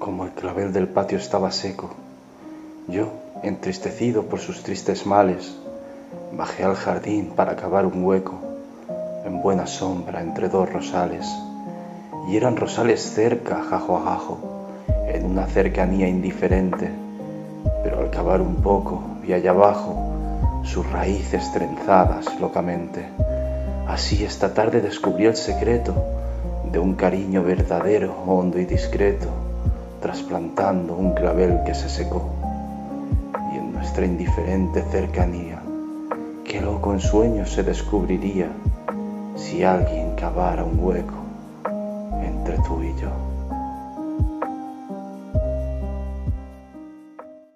como el clavel del patio estaba seco, yo, entristecido por sus tristes males, bajé al jardín para cavar un hueco en buena sombra entre dos rosales. Y eran rosales cerca, jajo a jajo, en una cercanía indiferente, pero al cavar un poco vi allá abajo sus raíces trenzadas locamente. Así esta tarde descubrí el secreto de un cariño verdadero, hondo y discreto, trasplantando un clavel que se secó. Y en nuestra indiferente cercanía, qué loco ensueño se descubriría si alguien cavara un hueco entre tú y yo.